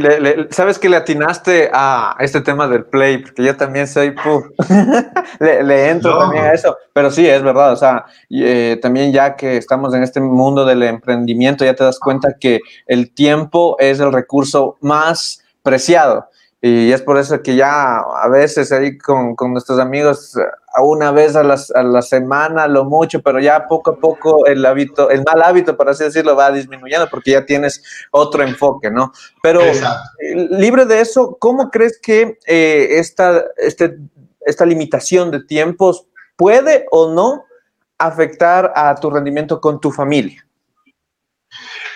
sabes que le atinaste a este tema del play, porque yo también soy, le, entro también a eso, pero sí, es verdad, o sea, eh, también ya que estamos en este mundo del emprendimiento, ya te das cuenta que el tiempo es el recurso más preciado. Y es por eso que ya a veces ahí con, con nuestros amigos, una vez a, a, la semana, lo mucho, pero ya poco a poco el hábito, el mal hábito, por así decirlo, va disminuyendo porque ya tienes otro enfoque, ¿no? Pero eh, libre de eso, ¿cómo crees que eh, esta, este, esta limitación de tiempos puede o no afectar a tu rendimiento con tu familia?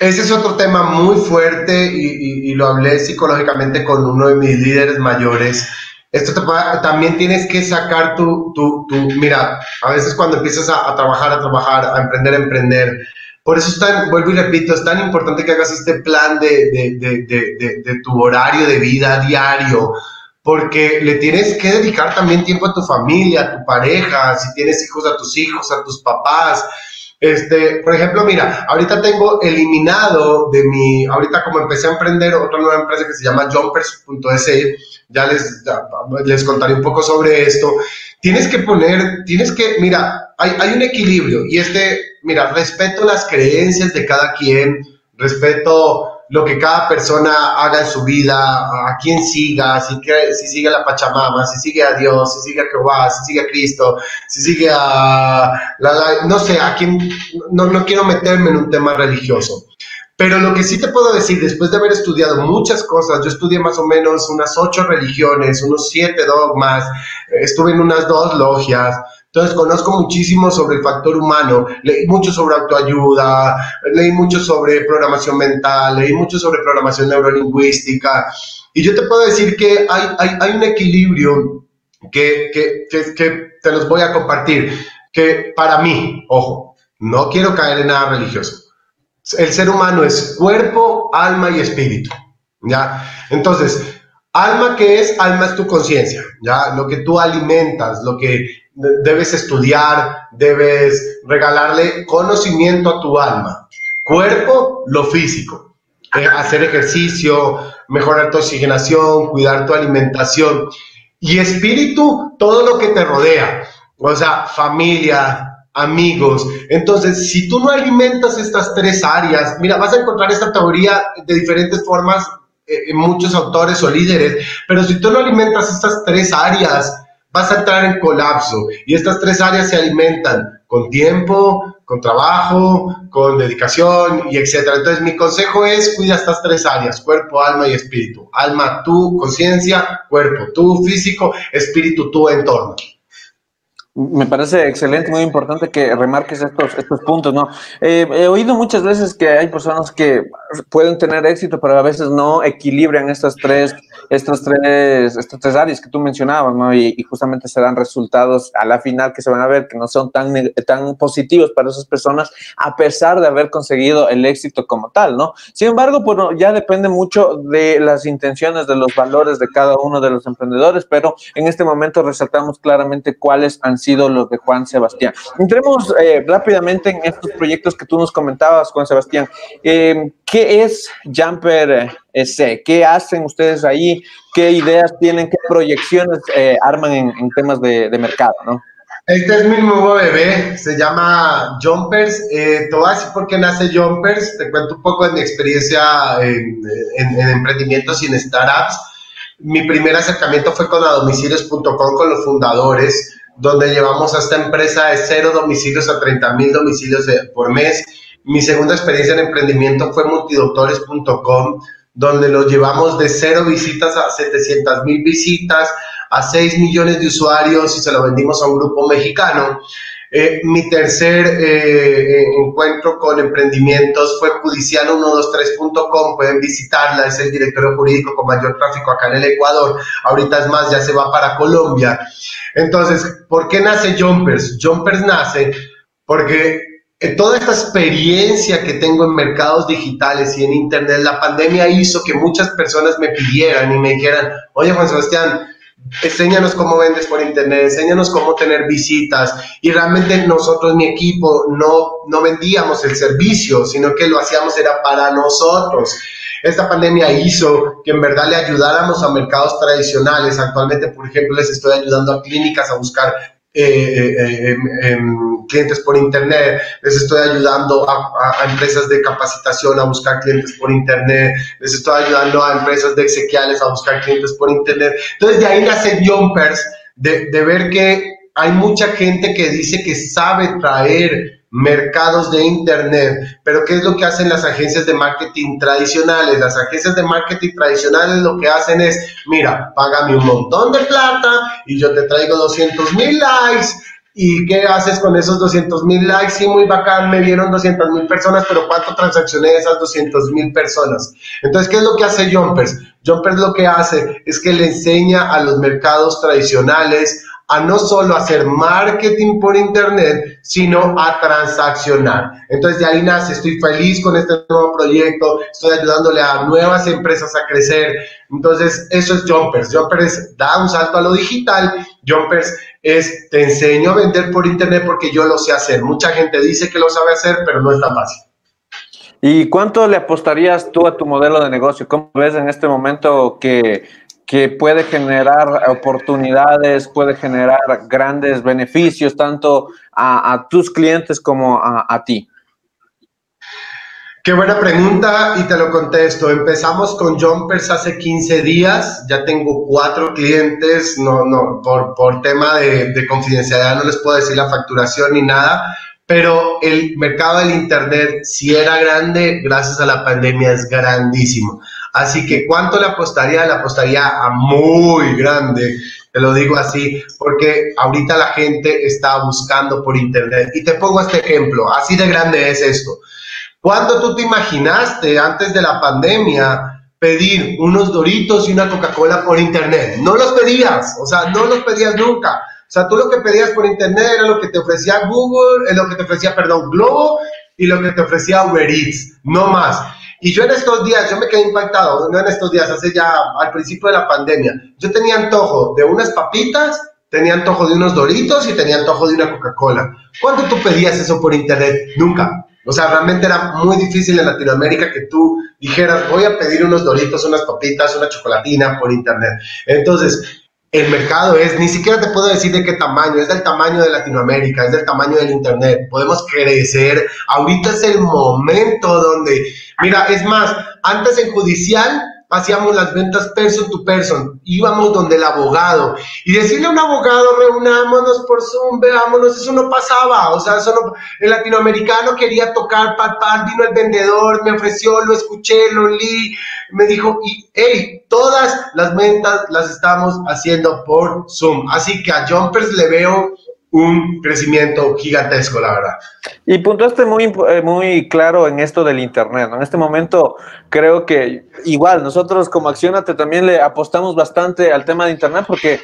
Ese es otro tema muy fuerte y, lo hablé psicológicamente con uno de mis líderes mayores. Esto también tienes que sacar tu, tu, tu, mira, a veces cuando empiezas a, trabajar, a trabajar, a emprender, a emprender, por eso es tan, vuelvo y repito, es tan importante que hagas este plan de, de, de, de tu horario de vida diario, porque le tienes que dedicar también tiempo a tu familia, a tu pareja, si tienes hijos, a tus hijos, a tus papás. Este, por ejemplo, mira, ahorita tengo eliminado de mi, ahorita como empecé a emprender otra nueva empresa que se llama jumpers.se, ya les, les contaré un poco sobre esto. Tienes que poner, tienes que, mira, hay, hay un equilibrio y este, mira, respeto las creencias de cada quien, respeto lo que cada persona haga en su vida, a quién siga, si, si sigue a la Pachamama, si sigue a Dios, si sigue a Jehová, si sigue a Cristo, si sigue a, la, no sé, a quién, no, no quiero meterme en un tema religioso, Pero lo que sí te puedo decir, después de haber estudiado muchas cosas, yo estudié más o menos unas ocho religiones, unos siete dogmas, estuve en unas dos logias, entonces conozco muchísimo sobre el factor humano, leí mucho sobre autoayuda, leí mucho sobre programación mental, leí mucho sobre programación neurolingüística, y yo te puedo decir que hay, hay, un equilibrio que, que, que te los voy a compartir, que para mí, ojo, no quiero caer en nada religioso el ser humano es cuerpo, alma y espíritu, ¿ya? Entonces, alma que es, alma es tu conciencia, ¿ya? Lo que tú alimentas, lo que debes estudiar, debes regalarle conocimiento a tu alma. Cuerpo, lo físico, eh, hacer ejercicio, mejorar tu oxigenación, cuidar tu alimentación. Y espíritu, todo lo que te rodea, o sea, familia, amigos. Entonces, si tú no alimentas estas tres áreas, mira, vas a encontrar esta teoría de diferentes formas eh, en muchos autores o líderes, pero si tú no alimentas estas tres áreas, vas a entrar en colapso. Y estas tres áreas se alimentan con tiempo, con trabajo, con dedicación y etcétera. Entonces, mi consejo es cuida estas tres áreas, cuerpo, alma y espíritu. Alma, tu conciencia, cuerpo, tu físico, espíritu, tu entorno. Me parece excelente, muy importante que remarques estos, estos puntos, ¿no? Eh, he oído muchas veces que hay personas que pueden tener éxito, pero a veces no equilibran estas tres, estas tres, estas tres áreas que tú mencionabas, ¿no? Y, justamente se dan resultados a la final que se van a ver que no son tan, tan positivos para esas personas, a pesar de haber conseguido el éxito como tal, ¿no? Sin embargo, pues ya depende mucho de las intenciones, de los valores de cada uno de los emprendedores, pero en este momento resaltamos claramente cuáles han sido sido los de Juan Sebastián. Entremos eh, rápidamente en estos proyectos que tú nos comentabas, Juan Sebastián. Eh, ¿Qué es Jumper S? ¿Qué hacen ustedes ahí? ¿Qué ideas tienen? ¿Qué proyecciones eh, arman en, temas de, mercado? ¿no? Este es mi nuevo bebé, se llama Jumpers. Eh, te voy a decir por qué nace Jumpers. Te cuento un poco de mi experiencia en, en, en emprendimientos y en startups. Mi primer acercamiento fue con adomicilios.com, con los fundadores donde llevamos a esta empresa de cero domicilios a 30 mil domicilios por mes. Mi segunda experiencia en emprendimiento fue multidoctores.com, donde lo llevamos de cero visitas a 700 mil visitas, a 6 millones de usuarios y se lo vendimos a un grupo mexicano. Eh, mi tercer eh, encuentro con emprendimientos fue judicial123.com, pueden visitarla, es el directorio jurídico con mayor tráfico acá en el Ecuador, ahorita es más, ya se va para Colombia. Entonces, ¿por qué nace Jumpers? Jumpers nace porque eh, toda esta experiencia que tengo en mercados digitales y en Internet, la pandemia hizo que muchas personas me pidieran y me dijeran, oye Juan Sebastián, enséñanos cómo vendes por internet, enséñanos cómo tener visitas. Y realmente nosotros, mi equipo, no, no vendíamos el servicio, sino que lo hacíamos era para nosotros. Esta pandemia hizo que en verdad le ayudáramos a mercados tradicionales. Actualmente, por ejemplo, les estoy ayudando a clínicas a buscar eh, eh, eh clientes por internet, les estoy ayudando a, empresas de capacitación a buscar clientes por internet, les estoy ayudando a empresas de exequiales a buscar clientes por internet. Entonces de ahí nace Jumpers, de, de ver que hay mucha gente que dice que sabe traer mercados de Internet. Pero ¿qué es lo que hacen las agencias de marketing tradicionales? Las agencias de marketing tradicionales lo que hacen es, mira, págame un montón de plata y yo te traigo 200 mil likes. ¿Y qué haces con esos 200 mil likes? Sí, muy bacán, me vieron 200 mil personas, pero ¿cuánto transaccioné esas 200 mil personas? Entonces, ¿qué es lo que hace Jumpers? Jumpers lo que hace es que le enseña a los mercados tradicionales a no solo hacer marketing por internet, sino a transaccionar. Entonces de ahí nace, estoy feliz con este nuevo proyecto, estoy ayudándole a nuevas empresas a crecer. Entonces eso es Jumpers. Jumpers da un salto a lo digital. Jumpers es, te enseño a vender por internet porque yo lo sé hacer. Mucha gente dice que lo sabe hacer, pero no es tan fácil. ¿Y cuánto le apostarías tú a tu modelo de negocio? ¿Cómo ves en este momento que que puede generar oportunidades, puede generar grandes beneficios tanto a, tus clientes como a, ti? Qué buena pregunta y te lo contesto. Empezamos con Jumpers hace 15 días, ya tengo cuatro clientes, no, no, por, por tema de, de confidencialidad no les puedo decir la facturación ni nada, pero el mercado del Internet, si era grande, gracias a la pandemia es grandísimo. Así que, ¿cuánto le apostaría? Le apostaría a muy grande, te lo digo así, porque ahorita la gente está buscando por Internet. Y te pongo este ejemplo, así de grande es esto. ¿Cuándo tú te imaginaste antes de la pandemia pedir unos doritos y una Coca-Cola por Internet? No los pedías, o sea, no los pedías nunca. O sea, tú lo que pedías por Internet era lo que te ofrecía Google, es lo que te ofrecía, perdón, Globo y lo que te ofrecía Uber Eats, no más. Y yo en estos días, yo me quedé impactado, no en estos días, hace ya al principio de la pandemia, yo tenía antojo de unas papitas, tenía antojo de unos doritos y tenía antojo de una Coca-Cola. ¿Cuándo tú pedías eso por internet? Nunca. O sea, realmente era muy difícil en Latinoamérica que tú dijeras, voy a pedir unos doritos, unas papitas, una chocolatina por internet. Entonces, el mercado es, ni siquiera te puedo decir de qué tamaño, es del tamaño de Latinoamérica, es del tamaño del Internet, podemos crecer, ahorita es el momento donde, mira, es más, antes en judicial hacíamos las ventas person to person, íbamos donde el abogado. Y decirle a un abogado, reunámonos por Zoom, veámonos, eso no pasaba, o sea, eso no, el latinoamericano quería tocar, papá, vino el vendedor, me ofreció, lo escuché, lo leí, me dijo, y hey, todas las ventas las estamos haciendo por Zoom, así que a Jumpers le veo un crecimiento gigantesco, la verdad. Y puntuaste muy, eh, muy claro en esto del Internet. En este momento creo que igual nosotros como Accionate también le apostamos bastante al tema de Internet porque, eh,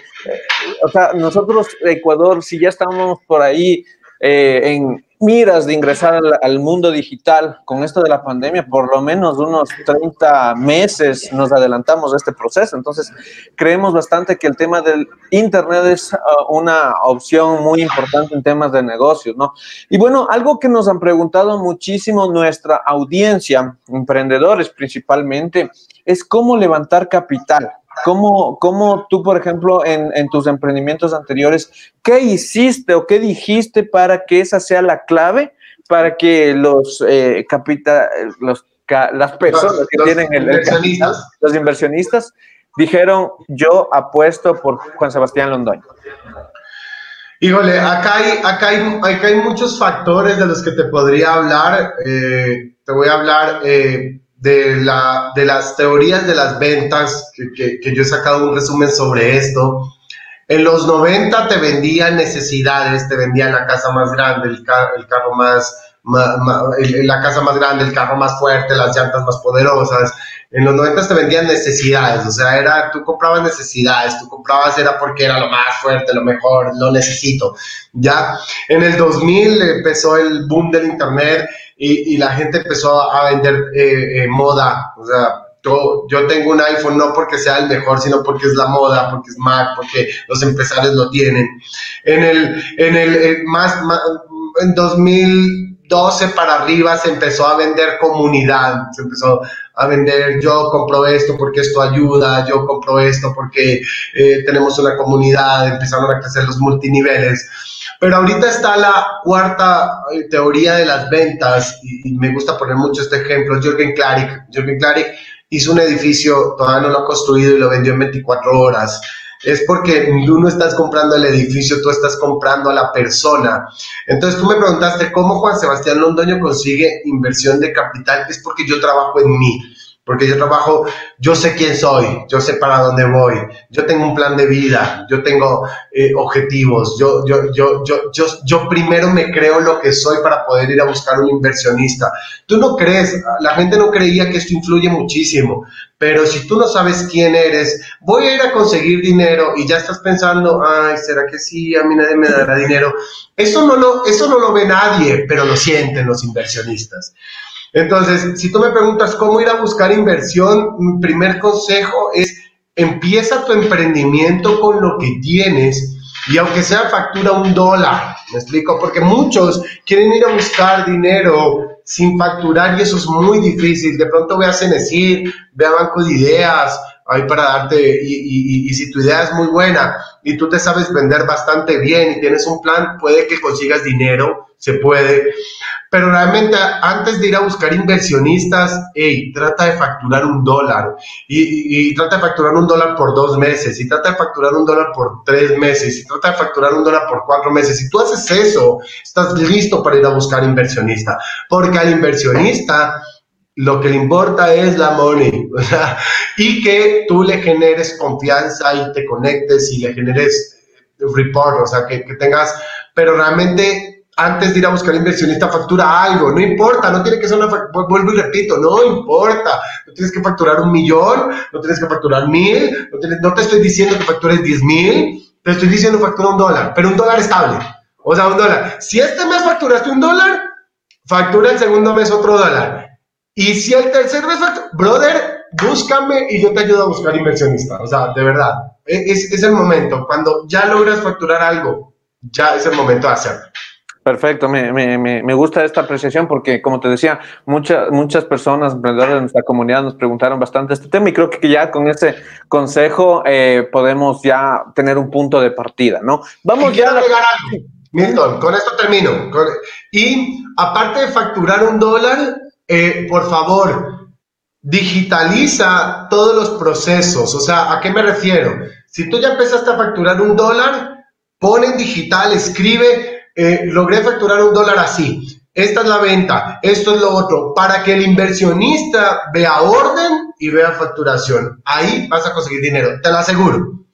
o sea, nosotros Ecuador, si ya estamos por ahí eh, en miras de ingresar al, mundo digital con esto de la pandemia, por lo menos unos 30 meses nos adelantamos a este proceso. Entonces, creemos bastante que el tema del Internet es uh, una opción muy importante en temas de negocios, ¿no? Y bueno, algo que nos han preguntado muchísimo nuestra audiencia, emprendedores principalmente, es cómo levantar capital. ¿Cómo, ¿Cómo, tú, por ejemplo, en, en, tus emprendimientos anteriores, qué hiciste o qué dijiste para que esa sea la clave para que los, eh, capital, los las personas que tienen el, inversionistas. los inversionistas, dijeron, yo apuesto por Juan Sebastián Londoño? Híjole, acá hay, acá hay, acá hay muchos factores de los que te podría hablar. Eh, te voy a hablar eh, de, la, de las teorías de las ventas, que, que, yo he sacado un resumen sobre esto. En los 90 te vendían necesidades, te vendían la casa más grande, el, el carro más, la casa más grande, el carro más fuerte, las llantas más poderosas. En los 90 te vendían necesidades, o sea, era, tú comprabas necesidades, tú comprabas era porque era lo más fuerte, lo mejor, lo necesito. Ya en el 2000 empezó el boom del Internet y, la gente empezó a vender eh, eh, moda. O sea, yo, tengo un iPhone no porque sea el mejor, sino porque es la moda, porque es Mac, porque los empresarios lo tienen. En el, en el, eh, más, en 2012 para arriba se empezó a vender comunidad, se empezó a vender yo compro esto porque esto ayuda, yo compro esto porque tenemos una comunidad, empezaron a crecer los multiniveles. Pero ahorita está la cuarta eh, teoría de las ventas, y, me gusta poner mucho este ejemplo, Jürgen Klarik. Jürgen Klarik hizo un edificio, todavía no lo ha construido y lo vendió en 24 horas. Es porque tú no estás comprando el edificio, tú estás comprando a la persona. Entonces tú me preguntaste cómo Juan Sebastián Londoño consigue inversión de capital. Es porque yo trabajo en mí porque yo trabajo, yo sé quién soy, yo sé para dónde voy, yo tengo un plan de vida, yo tengo eh, objetivos, yo, yo, yo, yo, yo, yo primero me creo lo que soy para poder ir a buscar un inversionista. Tú no crees, la gente no creía que esto influye muchísimo, pero si tú no sabes quién eres, voy a ir a conseguir dinero y ya estás pensando, ay, ¿será que sí? A mí nadie me dará dinero. Eso no lo, eso no lo ve nadie, pero lo sienten los inversionistas. Entonces, si tú me preguntas cómo ir a buscar inversión, mi primer consejo es empieza tu emprendimiento con lo que tienes y aunque sea factura un dólar, ¿me explico? Porque muchos quieren ir a buscar dinero sin facturar y eso es muy difícil. De pronto ve a Cenecir, ve a Banco de Ideas, ahí para darte, y, y, y, si tu idea es muy buena, y tú te sabes vender bastante bien y tienes un plan, puede que consigas dinero, se puede. Pero realmente antes de ir a buscar inversionistas, hey, trata de facturar un dólar y, y, trata de facturar un dólar por dos meses y trata de facturar un dólar por tres meses y trata de facturar un dólar por cuatro meses. Si tú haces eso, estás listo para ir a buscar inversionista, porque al inversionista lo que le importa es la money, o sea, y que tú le generes confianza y te conectes y le generes report, o sea, que, que tengas, pero realmente antes de ir a buscar inversionista factura algo, no importa, no tiene que ser una, vuelvo y repito, no importa, no tienes que facturar un millón, no tienes que facturar mil, no, no te estoy diciendo que factures diez mil, te estoy diciendo factura un dólar, pero un dólar estable, o sea, un dólar. Si este mes facturaste un dólar, factura el segundo mes otro dólar. Y si el tercer mes, brother, búscame y yo te ayudo a buscar inversionista. O sea, de verdad, e, es, es el momento. Cuando ya logras facturar algo, ya es el momento de hacerlo. Perfecto, me, me, me, gusta esta apreciación porque, como te decía, muchas muchas personas, emprendedores de nuestra comunidad nos preguntaron bastante este tema y creo que ya con ese consejo eh, podemos ya tener un punto de partida, ¿no? Vamos ya a... Milton, con esto termino. Y aparte de facturar un dólar, eh, por favor, digitaliza todos los procesos. O sea, ¿a qué me refiero? Si tú ya empezaste a facturar un dólar, pon en digital, escribe, eh, logré facturar un dólar así. Esta es la venta, esto es lo otro, para que el inversionista vea orden y vea facturación. Ahí vas a conseguir dinero, te lo aseguro.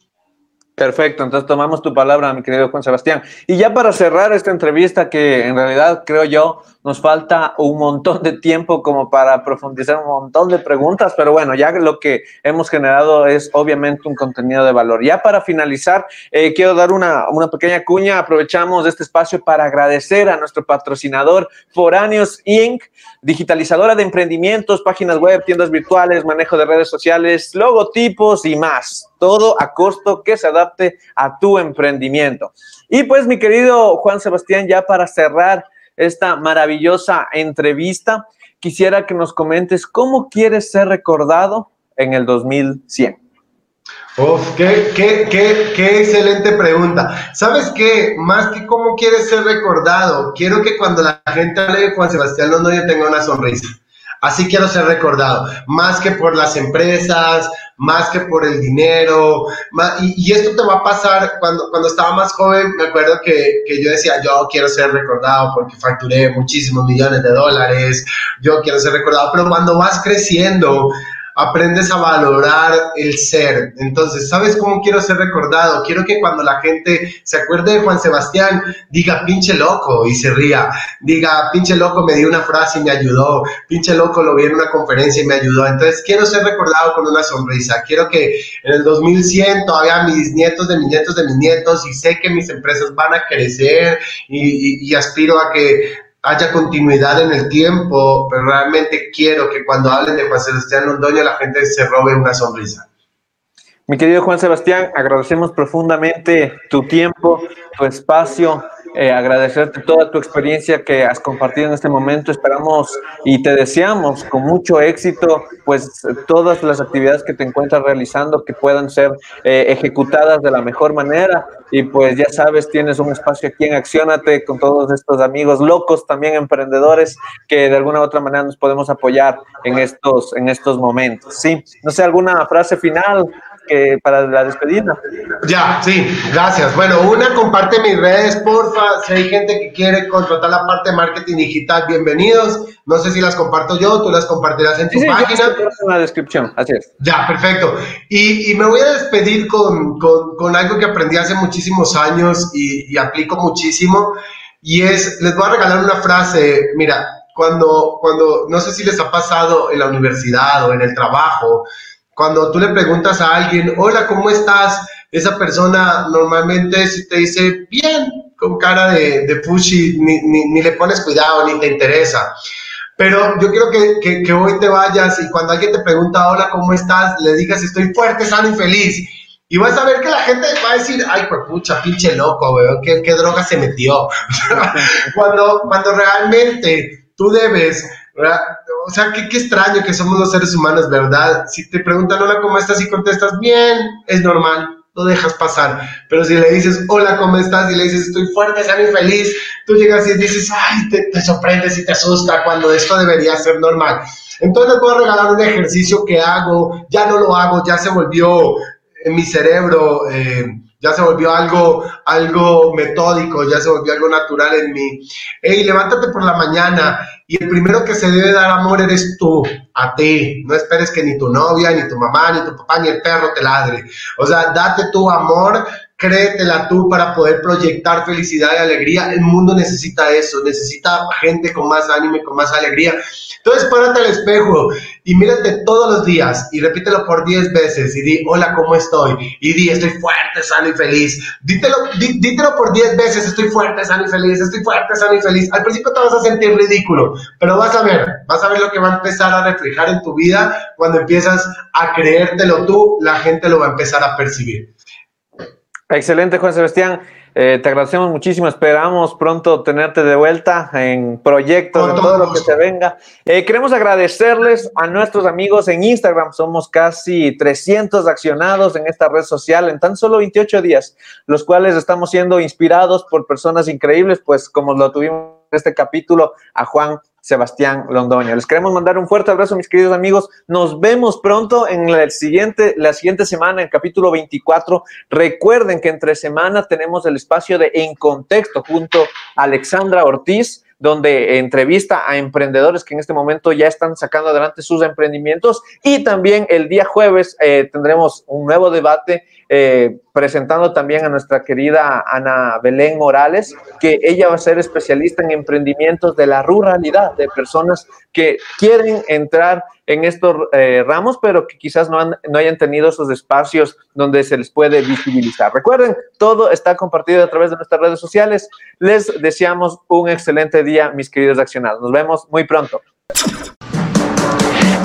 Perfecto, entonces tomamos tu palabra, mi querido Juan Sebastián. Y ya para cerrar esta entrevista, que en realidad creo yo nos falta un montón de tiempo como para profundizar un montón de preguntas, pero bueno, ya lo que hemos generado es obviamente un contenido de valor. Ya para finalizar, eh, quiero dar una, una pequeña cuña, aprovechamos este espacio para agradecer a nuestro patrocinador Foráneos Inc., digitalizadora de emprendimientos, páginas web, tiendas virtuales, manejo de redes sociales, logotipos y más. Todo a costo que se adapte a tu emprendimiento. Y pues mi querido Juan Sebastián, ya para cerrar esta maravillosa entrevista, quisiera que nos comentes cómo quieres ser recordado en el 2100. Uf, qué, qué, qué, qué, excelente pregunta. ¿Sabes qué? Más que cómo quieres ser recordado, quiero que cuando la gente hable de Juan Sebastián Londoño tenga una sonrisa. Así quiero ser recordado, más que por las empresas, más que por el dinero. y, esto te va a pasar cuando, cuando estaba más joven, me acuerdo que, que, yo decía, yo quiero ser recordado porque facturé muchísimos millones de dólares, yo quiero ser recordado, pero cuando vas creciendo, aprendes a valorar el ser. Entonces, ¿sabes cómo quiero ser recordado? Quiero que cuando la gente se acuerde de Juan Sebastián, diga pinche loco y se ría. Diga pinche loco me dio una frase y me ayudó. Pinche loco lo vi en una conferencia y me ayudó. Entonces, quiero ser recordado con una sonrisa. Quiero que en el 2100 todavía mis nietos de mis nietos de mis nietos y sé que mis empresas van a crecer y aspiro a que haya continuidad en el tiempo, pero realmente quiero que cuando hablen de Juan Sebastián Londoño la gente se robe una sonrisa. Mi querido Juan Sebastián, agradecemos profundamente tu tiempo, tu espacio, eh, agradecerte toda tu experiencia que has compartido en este momento. Esperamos y te deseamos con mucho éxito, pues todas las actividades que te encuentras realizando que puedan ser eh, ejecutadas de la mejor manera. Y pues ya sabes, tienes un espacio aquí en Accionate con todos estos amigos locos, también emprendedores, que de alguna u otra manera nos podemos apoyar en estos, en estos momentos. Sí, no sé, alguna frase final para la despedida. Ya, sí, gracias. Bueno, una, comparte mis redes, porfa. Si hay gente que quiere contratar la parte de marketing digital, bienvenidos. No sé si las comparto yo, tú las compartirás en tu página. en la descripción, así es. Ya, perfecto. Y, me voy a despedir con, con, algo que aprendí hace muchísimos años y, y aplico muchísimo. Y es, les voy a regalar una frase, mira, cuando, cuando, no sé si les ha pasado en la universidad o en el trabajo, cuando tú le preguntas a alguien, hola, ¿cómo estás? Esa persona normalmente te dice, bien, con cara de, de pushy, ni, ni, le pones cuidado, ni te interesa. Pero yo quiero que, que, hoy te vayas y cuando alguien te pregunta, hola, ¿cómo estás? Le digas, estoy fuerte, sano y feliz. Y vas a ver que la gente va a decir, ay, pues pucha, pinche loco, weón, ¿qué, qué droga se metió? cuando, cuando realmente tú debes o sea, qué, qué, extraño que somos los seres humanos, ¿verdad? Si te preguntan, hola, ¿cómo estás? Y contestas, bien, es normal. lo dejas pasar. Pero si le dices, hola, ¿cómo estás? Y le dices, estoy fuerte, sano y feliz, tú llegas y dices, ay, te, te sorprendes y te asusta cuando esto debería ser normal. Entonces les voy a regalar un ejercicio que hago, ya no lo hago, ya se volvió en mi cerebro. Eh, ya se volvió algo, algo metódico, ya se volvió algo natural en mí. Hey, levántate por la mañana y el primero que se debe dar amor eres tú, a ti. No esperes que ni tu novia, ni tu mamá, ni tu papá, ni el perro te ladre. O sea, date tu amor, créetela tú para poder proyectar felicidad y alegría. El mundo necesita eso, necesita gente con más ánimo y con más alegría. Entonces, párate al espejo y mírate todos los días y repítelo por 10 veces y di, hola, ¿cómo estoy? Y di, estoy fuerte, sano y feliz. Dítelo, dítelo por 10 veces, estoy fuerte, sano y feliz, estoy fuerte, sano y feliz. Al principio te vas a sentir ridículo, pero vas a ver, vas a ver lo que va a empezar a reflejar en tu vida cuando empiezas a creértelo tú, la gente lo va a empezar a percibir. Excelente, Juan Sebastián. Eh, te agradecemos muchísimo. Esperamos pronto tenerte de vuelta en proyectos, en todo lo que se venga. Eh, queremos agradecerles a nuestros amigos en Instagram. Somos casi 300 accionados en esta red social en tan solo 28 días, los cuales estamos siendo inspirados por personas increíbles, pues como lo tuvimos en este capítulo, a Juan Sebastián Londoño. Les queremos mandar un fuerte abrazo, mis queridos amigos. Nos vemos pronto en el siguiente, la siguiente semana, en el capítulo 24. Recuerden que entre semana tenemos el espacio de En Contexto junto a Alexandra Ortiz donde entrevista a emprendedores que en este momento ya están sacando adelante sus emprendimientos. Y también el día jueves eh, tendremos un nuevo debate eh, presentando también a nuestra querida Ana Belén Morales, que ella va a ser especialista en emprendimientos de la ruralidad, de personas que quieren entrar en estos eh, ramos, pero que quizás no, no hayan tenido esos espacios donde se les puede visibilizar. Recuerden, todo está compartido a través de nuestras redes sociales. Les deseamos un excelente día, mis queridos accionados. Nos vemos muy pronto.